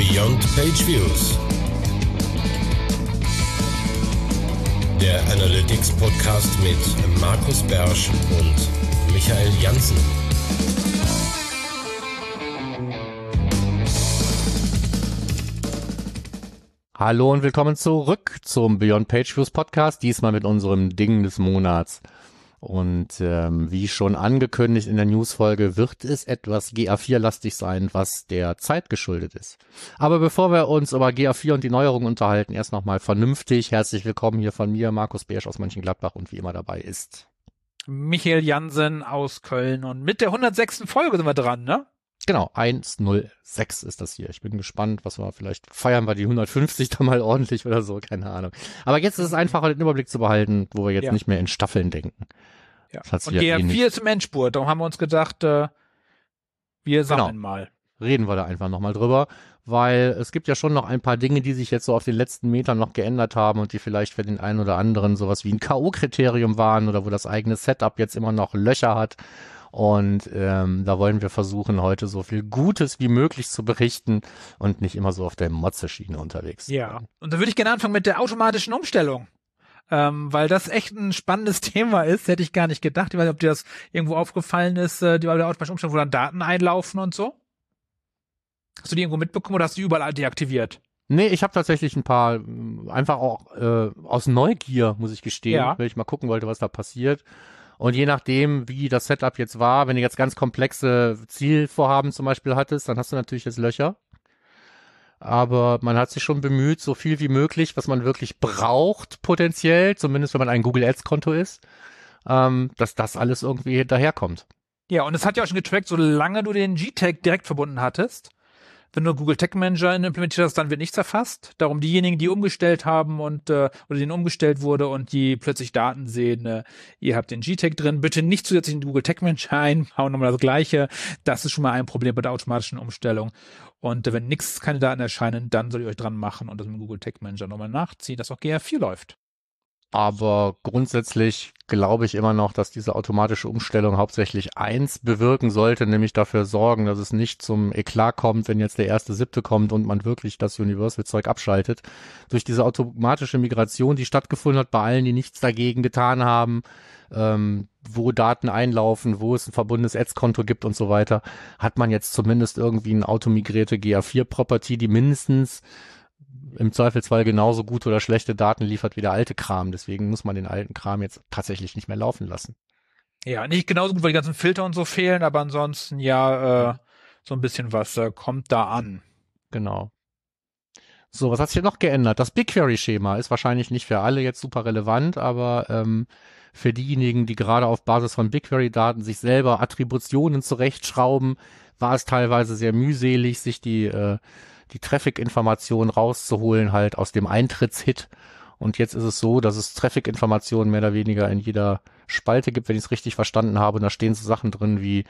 Beyond Page Views. Der Analytics Podcast mit Markus Bersch und Michael Janssen. Hallo und willkommen zurück zum Beyond Page Views Podcast, diesmal mit unserem Ding des Monats. Und ähm, wie schon angekündigt in der Newsfolge wird es etwas GA4-lastig sein, was der Zeit geschuldet ist. Aber bevor wir uns über GA4 und die Neuerungen unterhalten, erst nochmal vernünftig. Herzlich willkommen hier von mir, Markus Beersch aus Mönchengladbach und wie immer dabei ist. Michael Jansen aus Köln und mit der 106. Folge sind wir dran, ne? Genau, 106 ist das hier. Ich bin gespannt, was wir vielleicht feiern wir die 150 da mal ordentlich oder so, keine Ahnung. Aber jetzt ist es einfacher, den Überblick zu behalten, wo wir jetzt Ja. nicht mehr in Staffeln denken. Ja. Und wieder eh GR4 nicht. ist im Endspurt. Darum haben wir uns gedacht, äh, wir sammeln Genau. mal. Reden wir da einfach nochmal drüber, weil es gibt ja schon noch ein paar Dinge, die sich jetzt so auf den letzten Metern noch geändert haben und die vielleicht für den einen oder anderen sowas wie ein K.O.-Kriterium waren oder wo das eigene Setup jetzt immer noch Löcher hat. Und ähm, da wollen wir versuchen, heute so viel Gutes wie möglich zu berichten und nicht immer so auf der Motze-Schiene unterwegs Ja. Und da würde ich gerne anfangen mit der automatischen Umstellung. Ähm, weil das echt ein spannendes Thema ist, hätte ich gar nicht gedacht. Ich weiß nicht, ob dir das irgendwo aufgefallen ist, äh, die bei der automatischen Umstellung, wo dann Daten einlaufen und so. Hast du die irgendwo mitbekommen oder hast du die überall deaktiviert? Nee, ich habe tatsächlich ein paar, einfach auch äh, aus Neugier, muss ich gestehen, Ja. weil ich mal gucken wollte, was da passiert. Und je nachdem, wie das Setup jetzt war, wenn du jetzt ganz komplexe Zielvorhaben zum Beispiel hattest, dann hast du natürlich jetzt Löcher. Aber man hat sich schon bemüht, so viel wie möglich, was man wirklich braucht, potenziell, zumindest wenn man ein Google Ads Konto ist, ähm, dass das alles irgendwie hinterherkommt. Ja, und es hat ja auch schon getrackt, solange du den G-Tag direkt verbunden hattest. Wenn du Google Tag Manager implementiert hast, dann wird nichts erfasst. Darum diejenigen, die umgestellt haben und äh, oder denen umgestellt wurde und die plötzlich Daten sehen, äh, ihr habt den G-Tag drin, bitte nicht zusätzlich in den Google Tag Manager einhauen, nochmal das gleiche. Das ist schon mal ein Problem bei der automatischen Umstellung. Und äh, wenn nichts, keine Daten erscheinen, dann soll ihr euch dran machen und das mit Google Tag Manager nochmal nachziehen, dass auch GR4 läuft. Aber grundsätzlich glaube ich immer noch, dass diese automatische Umstellung hauptsächlich eins bewirken sollte, nämlich dafür sorgen, dass es nicht zum Eklat kommt, wenn jetzt der erste siebte kommt und man wirklich das Universal-Zeug abschaltet. Durch diese automatische Migration, die stattgefunden hat bei allen, die nichts dagegen getan haben, ähm, wo Daten einlaufen, wo es ein verbundenes Ads-Konto gibt und so weiter, hat man jetzt zumindest irgendwie eine automigrierte GA4-Property, die mindestens im Zweifelsfall genauso gute oder schlechte Daten liefert wie der alte Kram. Deswegen muss man den alten Kram jetzt tatsächlich nicht mehr laufen lassen. Ja, nicht genauso gut, weil die ganzen Filter und so fehlen, aber ansonsten ja, äh, so ein bisschen was äh, kommt da an. Genau. So, was hat sich hier noch geändert? Das BigQuery-Schema ist wahrscheinlich nicht für alle jetzt super relevant, aber ähm, für diejenigen, die gerade auf Basis von BigQuery-Daten sich selber Attributionen zurechtschrauben, war es teilweise sehr mühselig, sich die, äh, die Traffic-Informationen rauszuholen, halt aus dem Eintrittshit. Und jetzt ist es so, dass es Traffic-Informationen mehr oder weniger in jeder Spalte gibt, wenn ich es richtig verstanden habe. Und da stehen so Sachen drin wie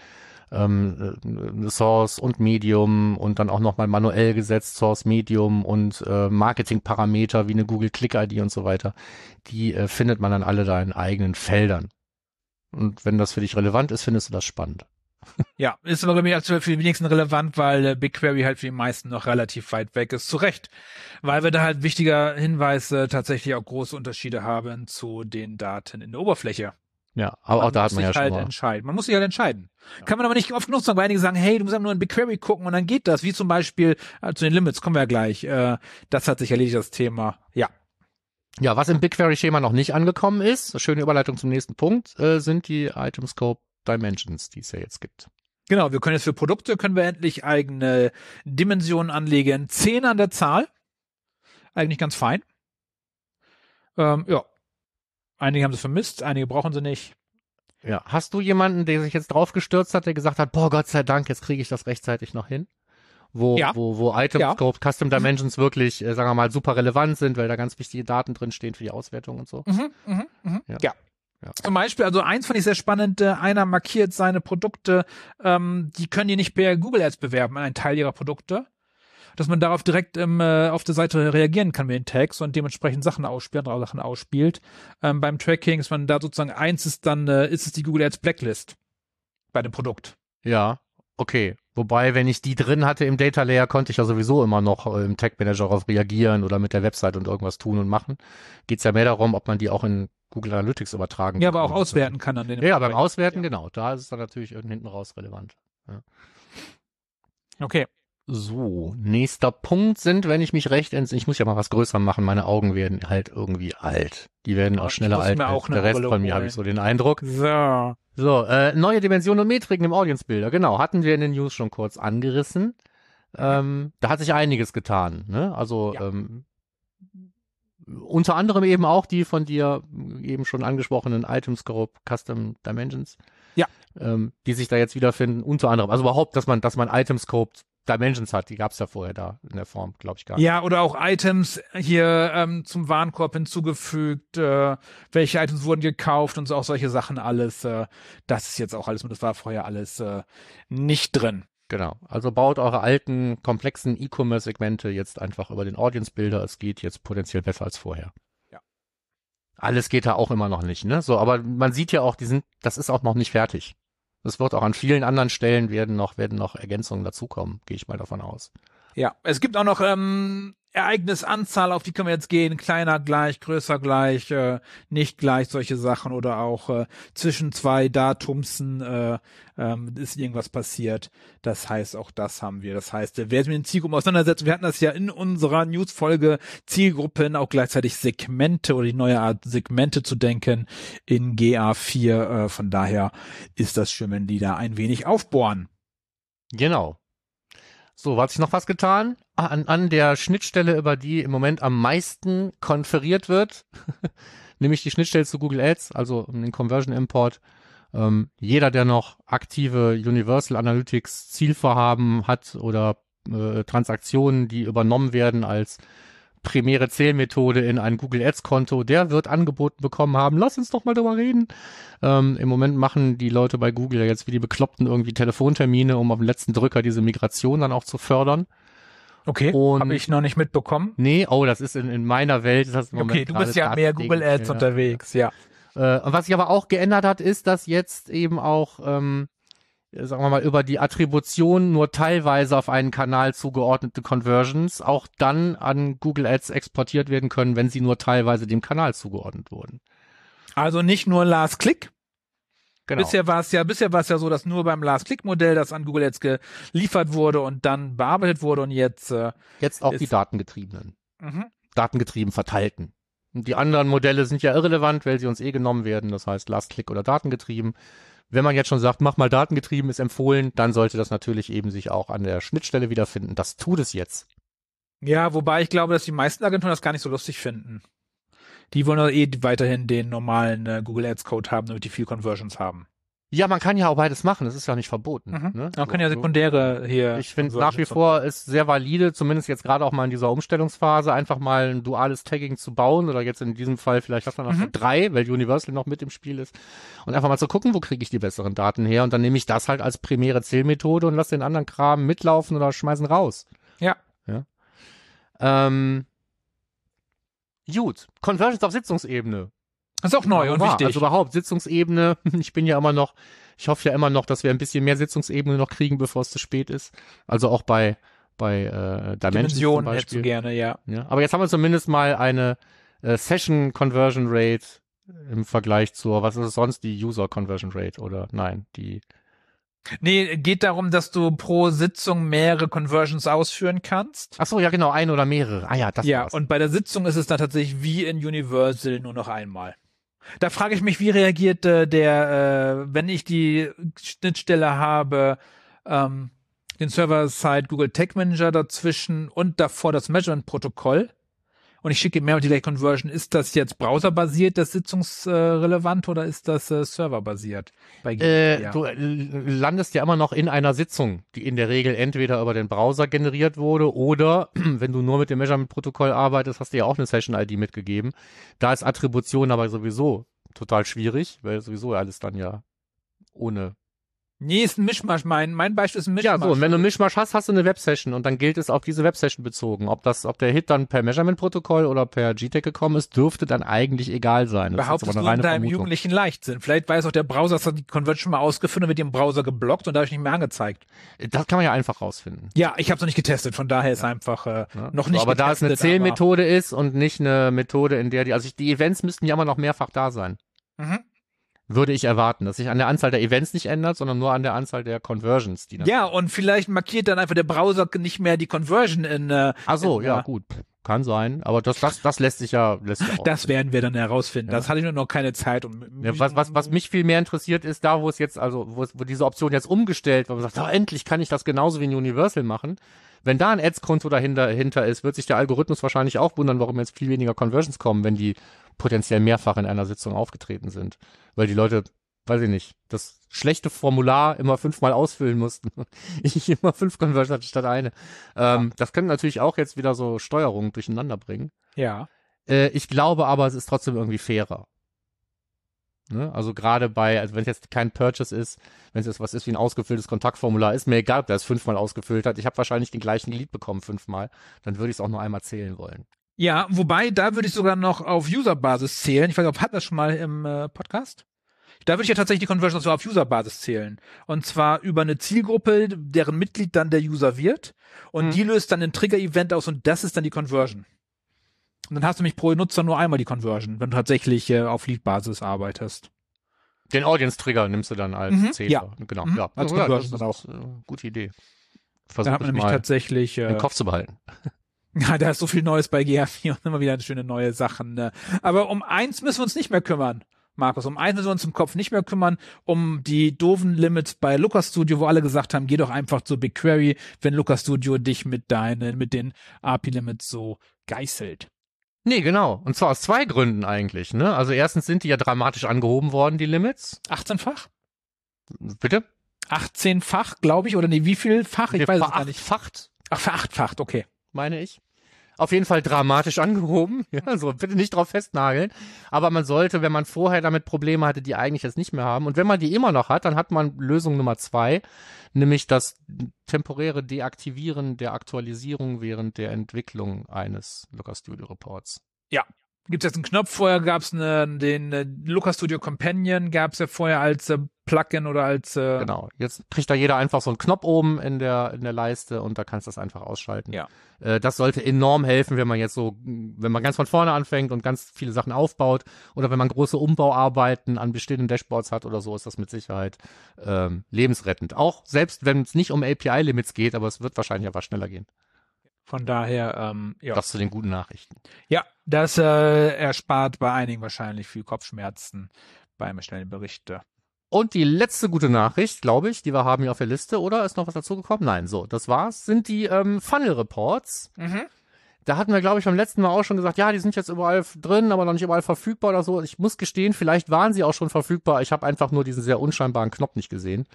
ähm, äh, Source und Medium und dann auch nochmal manuell gesetzt Source, Medium und äh, Marketingparameter wie eine Google Click-ID und so weiter. Die äh, findet man dann alle da in eigenen Feldern. Und wenn das für dich relevant ist, findest du das spannend. Ja, ist aber, glaube ich, aktuell für die wenigsten relevant, weil äh, BigQuery halt für die meisten noch relativ weit weg ist. Zu Recht. Weil wir da halt wichtiger Hinweis äh, tatsächlich auch große Unterschiede haben zu den Daten in der Oberfläche. Ja, aber auch da hat man ja sich schon halt mal. entscheiden. Man muss sich halt entscheiden. Kann man aber nicht oft genug sagen, weil einige sagen, hey, du musst einfach nur in BigQuery gucken und dann geht das. Wie zum Beispiel äh, zu den Limits, kommen wir ja gleich. Äh, das hat sich erledigt, das Thema. Ja. Ja, was im BigQuery-Schema noch nicht angekommen ist, schöne Überleitung zum nächsten Punkt, äh, sind die Item Scope Dimensions, die es ja jetzt gibt. Genau, wir können jetzt für Produkte können wir endlich eigene Dimensionen anlegen. Zehn an der Zahl. Eigentlich ganz fein. Ähm, ja. Einige haben sie vermisst, einige brauchen sie nicht. Ja, hast du jemanden, der sich jetzt drauf gestürzt hat, der gesagt hat, boah, Gott sei Dank, jetzt kriege ich das rechtzeitig noch hin? Wo, Ja. wo, wo Item Ja. Scope, Custom Dimensions wirklich, äh, sagen wir mal, super relevant sind, weil da ganz wichtige Daten drin stehen für die Auswertung und so. Mhm, mhm, mhm. Ja. Ja. Ja. Zum Beispiel, also eins fand ich sehr spannend, äh, einer markiert seine Produkte, ähm, die können die nicht per Google Ads bewerben, einen Teil ihrer Produkte. Dass man darauf direkt ähm, äh, auf der Seite reagieren kann mit den Tags und dementsprechend Sachen ausspielt, andere Sachen ausspielt. Ähm, beim Tracking ist man da sozusagen eins ist dann, äh, ist es die Google Ads Blacklist bei dem Produkt. Ja. Okay, wobei, wenn ich die drin hatte im Data Layer, konnte ich ja sowieso immer noch äh, im Tag Manager darauf reagieren oder mit der Website und irgendwas tun und machen. Geht's ja mehr darum, ob man die auch in Google Analytics übertragen Ja, aber auch auswerten kann an den. Ja, beim Auswerten, Ja. genau. Da ist es dann natürlich hinten raus relevant. Okay. So, nächster Punkt sind, wenn ich mich recht entsinne, ich muss ja mal was größer machen, meine Augen werden halt irgendwie alt. Die werden Ja, auch schneller alt mir als auch der Rest Brille von mir, habe ich so den Eindruck. So. So, äh, neue Dimensionen und Metriken im Audience-Bilder, genau, hatten wir in den News schon kurz angerissen. Ähm, da hat sich einiges getan, ne? Also Ja. ähm, unter anderem eben auch die von dir eben schon angesprochenen Item Scope Custom Dimensions. Ja. Ähm, die sich da jetzt wiederfinden, unter anderem. Also überhaupt, dass man, dass man Item Scope Dimensions hat, die gab's ja vorher da in der Form, glaube ich, gar nicht. Ja, oder auch Items hier ähm, zum Warenkorb hinzugefügt, äh, welche Items wurden gekauft und so auch solche Sachen alles. Äh, das ist jetzt auch alles, das war vorher alles äh, nicht drin. Genau. Also baut eure alten, komplexen E-Commerce-Segmente jetzt einfach über den Audience-Builder. Es geht jetzt potenziell besser als vorher. Ja. Alles geht da auch immer noch nicht, ne? So, aber man sieht ja auch, die sind, das ist auch noch nicht fertig. Es wird auch an vielen anderen Stellen werden noch, werden noch Ergänzungen dazukommen, gehe ich mal davon aus. Ja, es gibt auch noch ähm, Ereignisanzahl, auf die können wir jetzt gehen, kleiner gleich, größer gleich, äh, nicht gleich, solche Sachen oder auch äh, zwischen zwei Datumsen äh, ähm, ist irgendwas passiert. Das heißt, auch das haben wir. Das heißt, äh, wer sich mit den Zielgruppen auseinandersetzt, wir hatten das ja in unserer Newsfolge Zielgruppen, auch gleichzeitig Segmente oder die neue Art Segmente zu denken in GA4. Äh, von daher ist das schön, wenn die da ein wenig aufbohren. Genau. So, hat sich noch was getan? An, an der Schnittstelle, über die im Moment am meisten konferiert wird, nämlich die Schnittstelle zu Google Ads, also den Conversion Import. Ähm, jeder, der noch aktive Universal Analytics Zielvorhaben hat oder äh, Transaktionen, die übernommen werden als primäre Zählmethode in ein Google Ads Konto, der wird angeboten bekommen haben. Lass uns doch mal drüber reden. Ähm, Im Moment machen die Leute bei Google ja jetzt wie die Bekloppten irgendwie Telefontermine, um auf den letzten Drücker diese Migration dann auch zu fördern. Okay, habe ich noch nicht mitbekommen. Nee, oh, das ist in, in meiner Welt. ist Das im Moment Okay, du bist ja mehr. Google Ads Ja. unterwegs, ja. Äh, und was sich aber auch geändert hat, ist, dass jetzt eben auch, ähm, sagen wir mal, über die Attribution nur teilweise auf einen Kanal zugeordnete Conversions auch dann an Google Ads exportiert werden können, wenn sie nur teilweise dem Kanal zugeordnet wurden. Also nicht nur Last Click. Genau. Bisher war es ja, bisher war es ja so, dass nur beim Last Click Modell das an Google Ads geliefert wurde und dann bearbeitet wurde und jetzt äh, jetzt auch die datengetriebenen, mhm. datengetrieben verteilten. Und die anderen Modelle sind ja irrelevant, weil sie uns eh genommen werden, das heißt Last Click oder datengetrieben. Wenn man jetzt schon sagt, mach mal datengetrieben, ist empfohlen, dann sollte das natürlich eben sich auch an der Schnittstelle wiederfinden. Das tut es jetzt. ja, wobei ich glaube, dass die meisten Agenturen das gar nicht so lustig finden. Die wollen doch eh weiterhin den normalen äh, Google Ads Code haben, damit die viel Conversions haben. Ja, man kann ja auch beides machen, das ist ja nicht verboten. Mhm. Ne? Man So, kann ja so. sekundäre hier. Ich finde Conversions nach wie vor ist sehr valide, zumindest jetzt gerade auch mal in dieser Umstellungsphase, einfach mal ein duales Tagging zu bauen oder jetzt in diesem Fall vielleicht lass man noch Mhm. drei, weil Universal noch mit im Spiel ist und einfach mal zu gucken, wo kriege ich die besseren Daten her und dann nehme ich das halt als primäre Zählmethode und lass den anderen Kram mitlaufen oder schmeißen raus. Ja. Ja. Ähm, gut, Conversions auf Sitzungsebene. Das ist auch neu und Wahr. wichtig. Also überhaupt Sitzungsebene. Ich bin ja immer noch, ich hoffe ja immer noch, dass wir ein bisschen mehr Sitzungsebene noch kriegen, bevor es zu spät ist. Also auch bei bei äh, Dimensions zum Dimensionen hättest du gerne, ja. Ja, aber jetzt haben wir zumindest mal eine äh, Session Conversion Rate im Vergleich zur, was ist es sonst, die User Conversion Rate oder nein, die Nee, geht darum, dass du pro Sitzung mehrere Conversions ausführen kannst. Ach so, ja genau, eine oder mehrere. Ah ja, das ja, war's. und bei der Sitzung ist es dann tatsächlich wie in Universal nur noch einmal. Da frage ich mich, wie reagiert äh, der, äh, wenn ich die Schnittstelle habe, ähm, den Server-Side Google Tag Manager dazwischen und davor das Measurement-Protokoll und ich schicke mehr die gleiche Conversion. Ist das jetzt browserbasiert, das sitzungsrelevant oder ist das äh, serverbasiert? Äh, ja. Du äh, landest ja immer noch in einer Sitzung, die in der Regel entweder über den Browser generiert wurde oder wenn du nur mit dem Measurement-Protokoll arbeitest, hast du ja auch eine Session-ID mitgegeben. Da ist Attribution aber sowieso total schwierig, weil sowieso alles dann ja ohne Nee, ist ein Mischmasch. Mein, mein Beispiel ist ein Mischmasch. Ja, so, und wenn du Mischmasch hast, hast du eine Websession und dann gilt es auf diese Websession bezogen. Ob das, ob der Hit dann per Measurement-Protokoll oder per GTEC gekommen ist, dürfte dann eigentlich egal sein. Das Behauptest du in deinem jugendlichen Leichtsinn. Vielleicht weiß auch der Browser, dass die Conversion mal ausgeführt und wird dem Browser geblockt und dadurch nicht mehr angezeigt. Das kann man ja einfach rausfinden. Ja, ich habe es noch nicht getestet, von daher ist einfach äh, Ja. noch So, nicht aber da es eine getestet, Zählmethode ist und nicht eine Methode, in der die, also ich, die Events müssten ja immer noch mehrfach da sein. Mhm. Würde ich erwarten, dass sich an der Anzahl der Events nicht ändert, sondern nur an der Anzahl der Conversions, die dann. Ja, und vielleicht markiert dann einfach der Browser nicht mehr die Conversion in. Äh, Ach so, in, ja, äh, gut. Kann sein, aber das, das, das lässt sich ja, lässt sich. Das werden wir dann herausfinden. Ja. Das hatte ich nur noch keine Zeit. Um, Ja, was, was, was mich viel mehr interessiert, ist da, wo es jetzt, also wo, es, wo diese Option jetzt umgestellt wird, wo man sagt, oh, endlich kann ich das genauso wie in Universal machen. Wenn da ein Ads-Konto dahinter hinter ist, wird sich der Algorithmus wahrscheinlich auch wundern, warum jetzt viel weniger Conversions kommen, wenn die potenziell mehrfach in einer Sitzung aufgetreten sind. Weil die Leute, weiß ich nicht, das schlechte Formular immer fünfmal ausfüllen mussten. ich immer fünf Conversions hatte statt eine. Ähm, das können natürlich auch jetzt wieder so Steuerungen durcheinander bringen. Ja. Äh, ich glaube aber, es ist trotzdem irgendwie fairer. Ne? Also gerade bei, also wenn es jetzt kein Purchase ist, wenn es jetzt was ist wie ein ausgefülltes Kontaktformular, ist mir egal, ob der es fünfmal ausgefüllt hat. Ich habe wahrscheinlich den gleichen Lead bekommen fünfmal. Dann würde ich es auch nur einmal zählen wollen. Ja, wobei, da würde ich sogar noch auf User-Basis zählen. Ich weiß nicht, ob hat das schon mal im äh, Podcast? Da würde ich ja tatsächlich die Conversion sogar auf User-Basis zählen. Und zwar über eine Zielgruppe, deren Mitglied dann der User wird. Und Mhm. die löst dann ein Trigger-Event aus und das ist dann die Conversion. Und dann hast du nämlich pro Nutzer nur einmal die Conversion, wenn du tatsächlich äh, auf Lead-Basis arbeitest. Den Audience-Trigger nimmst du dann als Mhm, Zähler. ja. Genau, Mhm, ja. als ja, Conversion das dann ist, äh, gute Idee. Versuch hat man ich nämlich tatsächlich äh, im Kopf zu behalten. Ja, da ist so viel Neues bei GA4 und immer wieder schöne neue Sachen. Ne? Aber um eins müssen wir uns nicht mehr kümmern, Markus. Um eins müssen wir uns im Kopf nicht mehr kümmern, um die doofen Limits bei Lucas Studio, wo alle gesagt haben, geh doch einfach zu BigQuery, wenn Lucas Studio dich mit deinen, mit den API-Limits so geißelt. Nee, genau. Und zwar aus zwei Gründen eigentlich. Ne? Also erstens sind die ja dramatisch angehoben worden, die Limits. 18-fach? Bitte? 18-fach, glaube ich, oder nee, wie viel Fach? Ich weiß es gar nicht. Verachtfacht, Ach, verachtfacht, okay. meine ich. Auf jeden Fall dramatisch angehoben. Ja, also bitte nicht drauf festnageln. Aber man sollte, wenn man vorher damit Probleme hatte, die eigentlich jetzt nicht mehr haben. Und wenn man die immer noch hat, dann hat man Lösung Nummer zwei, nämlich das temporäre Deaktivieren der Aktualisierung während der Entwicklung eines Looker Studio Reports. Gibt es jetzt einen Knopf? Vorher gab es den äh, Lucas Studio Companion, gab es ja vorher als äh, Plugin oder als äh, Genau. Jetzt kriegt da jeder einfach so einen Knopf oben in der, in der Leiste und da kannst du das einfach ausschalten. Ja. Äh, das sollte enorm helfen, wenn man jetzt so, wenn man ganz von vorne anfängt und ganz viele Sachen aufbaut oder wenn man große Umbauarbeiten an bestehenden Dashboards hat oder so, ist das mit Sicherheit ähm, lebensrettend. Auch selbst wenn es nicht um API-Limits geht, aber es wird wahrscheinlich aber schneller gehen. Von daher, ähm, ja. Das zu den guten Nachrichten. Ja, das äh, erspart bei einigen wahrscheinlich viel Kopfschmerzen beim schnellen Berichte. Und die letzte gute Nachricht, glaube ich, die wir haben hier auf der Liste, oder ist noch was dazugekommen? Nein, so, das war's, sind die ähm, Funnel Reports. Da hatten wir, glaube ich, beim letzten Mal auch schon gesagt, ja, die sind jetzt überall drin, aber noch nicht überall verfügbar oder so. Ich muss gestehen, vielleicht waren sie auch schon verfügbar. Ich habe einfach nur diesen sehr unscheinbaren Knopf nicht gesehen,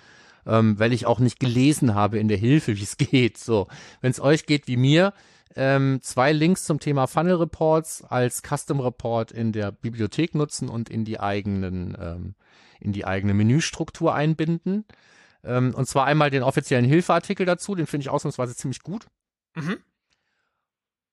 ähm, weil ich auch nicht gelesen habe in der Hilfe, wie es geht. So, wenn es euch geht wie mir, ähm, zwei Links zum Thema Funnel Reports als Custom Report in der Bibliothek nutzen und in die eigenen, ähm, in die eigene Menüstruktur einbinden. Ähm, und zwar einmal den offiziellen Hilfeartikel dazu, den finde ich ausnahmsweise ziemlich gut. Mhm.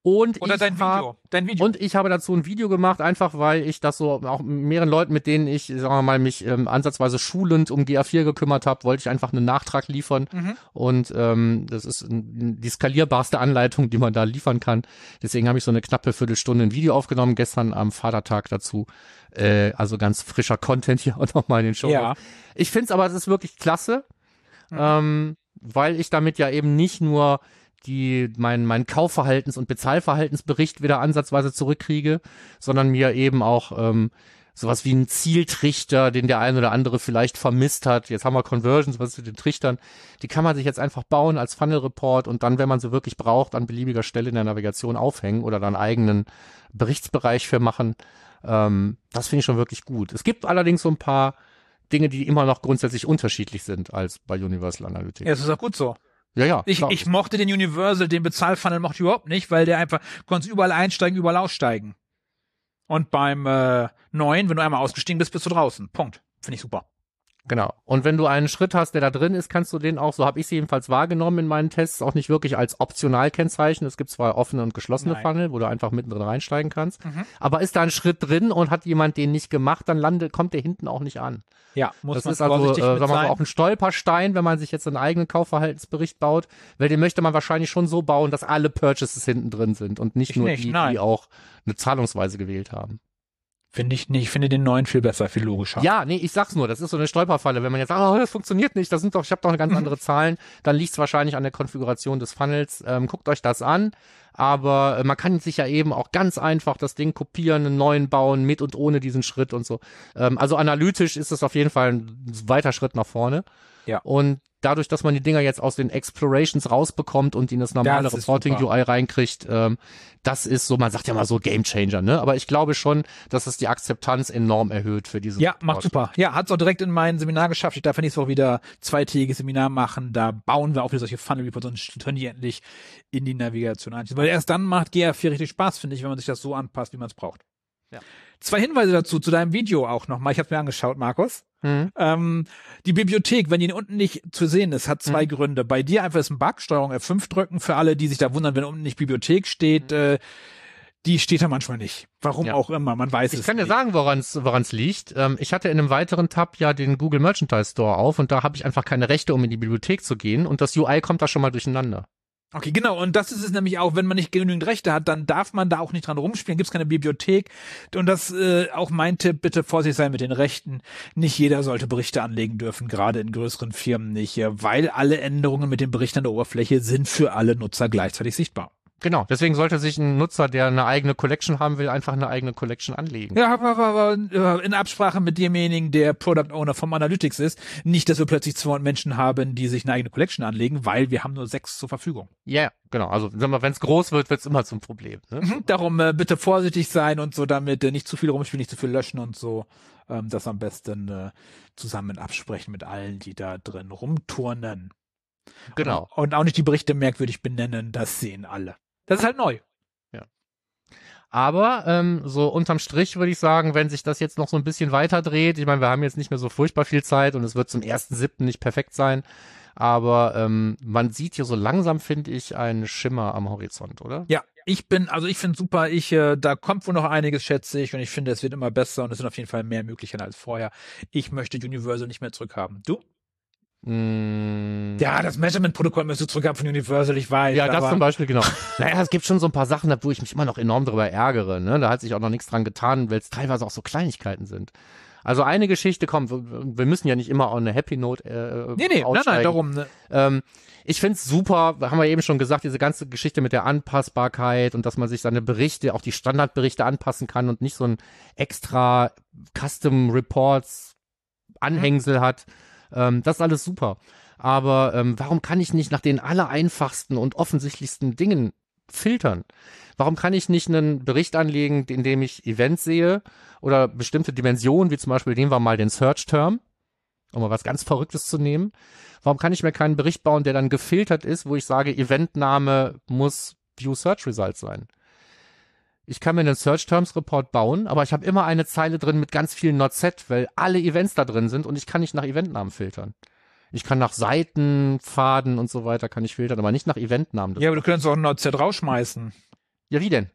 Und Oder ich dein hab- Video. Dein Video. und ich habe dazu ein Video gemacht, einfach weil ich das so auch mehreren Leuten, mit denen ich, sagen wir mal, mich ähm, ansatzweise schulend um GA4 gekümmert habe, wollte ich einfach einen Nachtrag liefern. Mhm. Und ähm, das ist die skalierbarste Anleitung, die man da liefern kann. Deswegen habe ich so eine knappe Viertelstunde ein Video aufgenommen, gestern am Vatertag dazu. Äh, also ganz frischer Content hier auch nochmal in den Show. Ja. Ich finde es aber, es ist wirklich klasse, Mhm. ähm, weil ich damit ja eben nicht nur die mein mein Kaufverhaltens- und Bezahlverhaltensbericht wieder ansatzweise zurückkriege, sondern mir eben auch ähm, sowas wie ein Zieltrichter, den der ein oder andere vielleicht vermisst hat. Jetzt haben wir Conversions, was mit den Trichtern? Die kann man sich jetzt einfach bauen als Funnel Report und dann, wenn man sie wirklich braucht, an beliebiger Stelle in der Navigation aufhängen oder dann eigenen Berichtsbereich für machen. Ähm, das finde ich schon wirklich gut. Es gibt allerdings so ein paar Dinge, die immer noch grundsätzlich unterschiedlich sind als bei Universal Analytics. Ja, das ist auch gut so. Ja, ja. Ich, ich mochte den Universal, den Bezahlfunnel mochte ich überhaupt nicht, weil der einfach, du konntest überall einsteigen, überall aussteigen. Und beim äh, neuen, wenn du einmal ausgestiegen bist, bist du draußen. Punkt. Finde ich super. Genau. Und wenn du einen Schritt hast, der da drin ist, kannst du den auch, so habe ich es jedenfalls wahrgenommen in meinen Tests, auch nicht wirklich als optional kennzeichnen. Es gibt zwar offene und geschlossene Nein. Funnel, wo du einfach mittendrin reinsteigen kannst. Mhm. Aber ist da ein Schritt drin und hat jemand den nicht gemacht, dann landet, kommt der hinten auch nicht an. Ja, muss das man ist also, äh, sagen wir mal, auch ein Stolperstein, wenn man sich jetzt einen eigenen Kaufverhaltensbericht baut, weil den möchte man wahrscheinlich schon so bauen, dass alle Purchases hinten drin sind und nicht Ich nur nicht, die, nein. die auch eine Zahlungsweise gewählt haben. Finde ich nicht. Ich finde den neuen viel besser, viel logischer. Ja, nee, ich sag's nur, das ist so eine Stolperfalle. Wenn man jetzt sagt, oh, das funktioniert nicht, das sind doch, ich habe doch eine ganz andere Zahlen, dann liegt's wahrscheinlich an der Konfiguration des Funnels. Ähm, guckt euch das an. Aber äh, man kann sich ja eben auch ganz einfach das Ding kopieren, einen neuen bauen, mit und ohne diesen Schritt und so. Ähm, also analytisch ist es auf jeden Fall ein weiter Schritt nach vorne. Ja. Und dadurch, dass man die Dinger jetzt aus den Explorations rausbekommt und in das normale Das Reporting super. UI reinkriegt, ähm, das ist so, man sagt ja mal so Game Changer, ne? Aber ich glaube schon, dass es die Akzeptanz enorm erhöht für diesen Ja, macht super. Ja, hat's auch direkt in mein Seminar geschafft. Ich darf ja nächste Woche wieder zweitägiges Seminar machen. Da bauen wir auch wieder solche Funnel Reports und können die endlich in die Navigation einstellen. Weil erst dann macht GA4 richtig Spaß, finde ich, wenn man sich das so anpasst, wie man es braucht. Ja. Zwei Hinweise dazu, zu deinem Video auch nochmal. Ich habe mir angeschaut, Markus. Mhm. Ähm, die Bibliothek, wenn die unten nicht zu sehen ist, hat zwei Mhm. Gründe. Bei dir einfach ist ein Bug, Steuerung F5 drücken, für alle, die sich da wundern, wenn unten nicht Bibliothek steht, äh, die steht da manchmal nicht. Warum Mhm. Ja. auch immer, man weiß Ich es kann dir nicht. sagen, woran es liegt. Ähm, ich hatte in einem weiteren Tab ja den Google Merchandise Store auf und da habe ich einfach keine Rechte, um in die Bibliothek zu gehen und das UI kommt da schon mal durcheinander. Okay, genau. Und das ist es nämlich auch, wenn man nicht genügend Rechte hat, dann darf man da auch nicht dran rumspielen, gibt es keine Bibliothek. Und das äh, auch mein Tipp, bitte vorsichtig sein mit den Rechten. Nicht jeder sollte Berichte anlegen dürfen, gerade in größeren Firmen nicht, weil alle Änderungen mit den Berichten an der Oberfläche sind für alle Nutzer gleichzeitig sichtbar. Genau, deswegen sollte sich ein Nutzer, der eine eigene Collection haben will, einfach eine eigene Collection anlegen. Ja, aber, aber in Absprache mit demjenigen, der Product Owner vom Analytics ist. Nicht, dass wir plötzlich 200 Menschen haben, die sich eine eigene Collection anlegen, weil wir haben nur sechs zur Verfügung. Ja, genau. Also wenn es groß wird, wird es immer zum Problem. Ne? Mhm, Darum äh, bitte vorsichtig sein und so damit äh, nicht zu viel rumspielen, nicht zu viel löschen und so. Ähm, das am besten äh, zusammen absprechen mit allen, die da drin rumturnen. Genau. Und, und auch nicht die Berichte merkwürdig benennen, das sehen alle. Das ist halt neu. Aber ähm, so unterm Strich würde ich sagen, wenn sich das jetzt noch so ein bisschen weiter dreht, ich meine, wir haben jetzt nicht mehr so furchtbar viel Zeit und es wird zum ersten siebten nicht perfekt sein, aber ähm, man sieht hier so langsam, finde ich, einen Schimmer am Horizont, oder? Ja, ich bin, also ich finde super, ich, äh, da kommt wohl noch einiges, schätze ich, und ich finde, es wird immer besser und es sind auf jeden Fall mehr Möglichkeiten als vorher. Ich möchte Universal nicht mehr zurückhaben. Du? Mm, Ja, das Measurement-Protokoll müsste zurückhaben von Universal, ich weiß. Ja, das zum Beispiel, genau. naja, es gibt schon so ein paar Sachen, wo ich mich immer noch enorm darüber ärgere. Ne? Da hat sich auch noch nichts dran getan, weil es teilweise auch so Kleinigkeiten sind. Also eine Geschichte, komm, wir müssen ja nicht immer auch eine Happy Note äh, Nee, nee, nein, nein, aussteigen. darum. Ne? Ähm, ich find's super, haben wir eben schon gesagt, diese ganze Geschichte mit der Anpassbarkeit und dass man sich seine Berichte, auch die Standardberichte anpassen kann und nicht so ein extra Custom Reports Anhängsel hat. Ähm, das ist alles super. Aber ähm, warum kann ich nicht nach den aller einfachsten und offensichtlichsten Dingen filtern? Warum kann ich nicht einen Bericht anlegen, in dem ich Events sehe oder bestimmte Dimensionen, wie zum Beispiel nehmen wir mal den Search Term, um mal was ganz Verrücktes zu nehmen. Warum kann ich mir keinen Bericht bauen, der dann gefiltert ist, wo ich sage, Eventname muss View Search Result sein? Ich kann mir einen Search Terms Report bauen, aber ich habe immer eine Zeile drin mit ganz vielen Not Set, weil alle Events da drin sind und ich kann nicht nach Eventnamen filtern. Ich kann nach Seiten, Pfaden und so weiter kann ich filtern, aber nicht nach Eventnamen. Ja, aber du könntest auch ein NoZ rausschmeißen. ja, wie denn?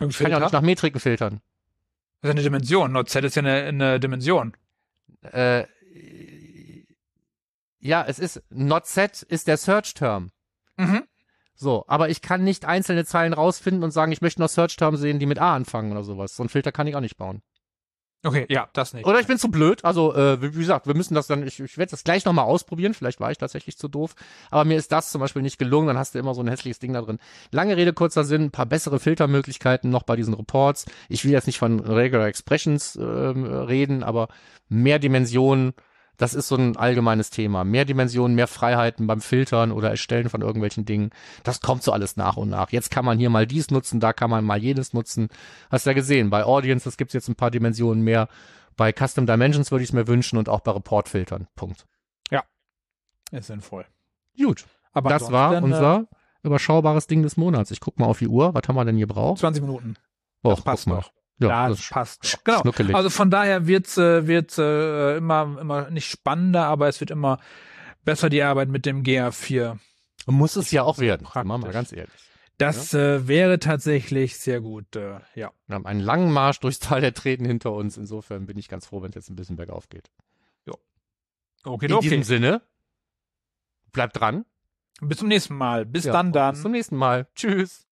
Im Ich kann ja auch nicht nach Metriken filtern. Das ist eine Dimension. NoZ ist ja eine, eine Dimension. Äh, ja, es ist Not Set ist der Search Term. Mhm. So, aber ich kann nicht einzelne Zeilen rausfinden und sagen, ich möchte noch Search-Terms sehen, die mit A anfangen oder sowas. So einen Filter kann ich auch nicht bauen. Okay, ja, das nicht. Oder ich bin zu blöd. Also, äh, wie wie gesagt, wir müssen das dann, ich, ich werde das gleich nochmal ausprobieren. Vielleicht war ich tatsächlich zu doof. Aber mir ist das zum Beispiel nicht gelungen. Dann hast du immer so ein hässliches Ding da drin. Lange Rede, kurzer Sinn, ein paar bessere Filtermöglichkeiten noch bei diesen Reports. Ich will jetzt nicht von Regular Expressions ähm, reden, aber mehr Dimensionen, das ist so ein allgemeines Thema. Mehr Dimensionen, mehr Freiheiten beim Filtern oder Erstellen von irgendwelchen Dingen. Das kommt so alles nach und nach. Jetzt kann man hier mal dies nutzen, da kann man mal jenes nutzen. Hast ja gesehen, bei Audiences gibt's jetzt ein paar Dimensionen mehr. Bei Custom Dimensions würde ich es mir wünschen und auch bei Reportfiltern. Punkt. Ist sinnvoll. Gut. Aber das war äh, unser überschaubares Ding des Monats. Ich guck mal auf die Uhr. Was haben wir denn hier braucht? 20 Minuten. Oh, das passt noch. Ja, das das passt. Genau. Also von daher wird's äh, wird's äh, immer immer nicht spannender, aber es wird immer besser die Arbeit mit dem GA4. Muss es ja auch werden. praktisch. Machen wir mal ganz ehrlich. Das äh, wäre tatsächlich sehr gut. Äh, ja. Wir haben einen langen Marsch durchs Tal der Treten hinter uns. Insofern bin ich ganz froh, wenn es jetzt ein bisschen bergauf geht. Okay, In okay. diesem Sinne, bleibt dran. Bis zum nächsten Mal. Bis Ja, dann dann. Bis zum nächsten Mal. Tschüss.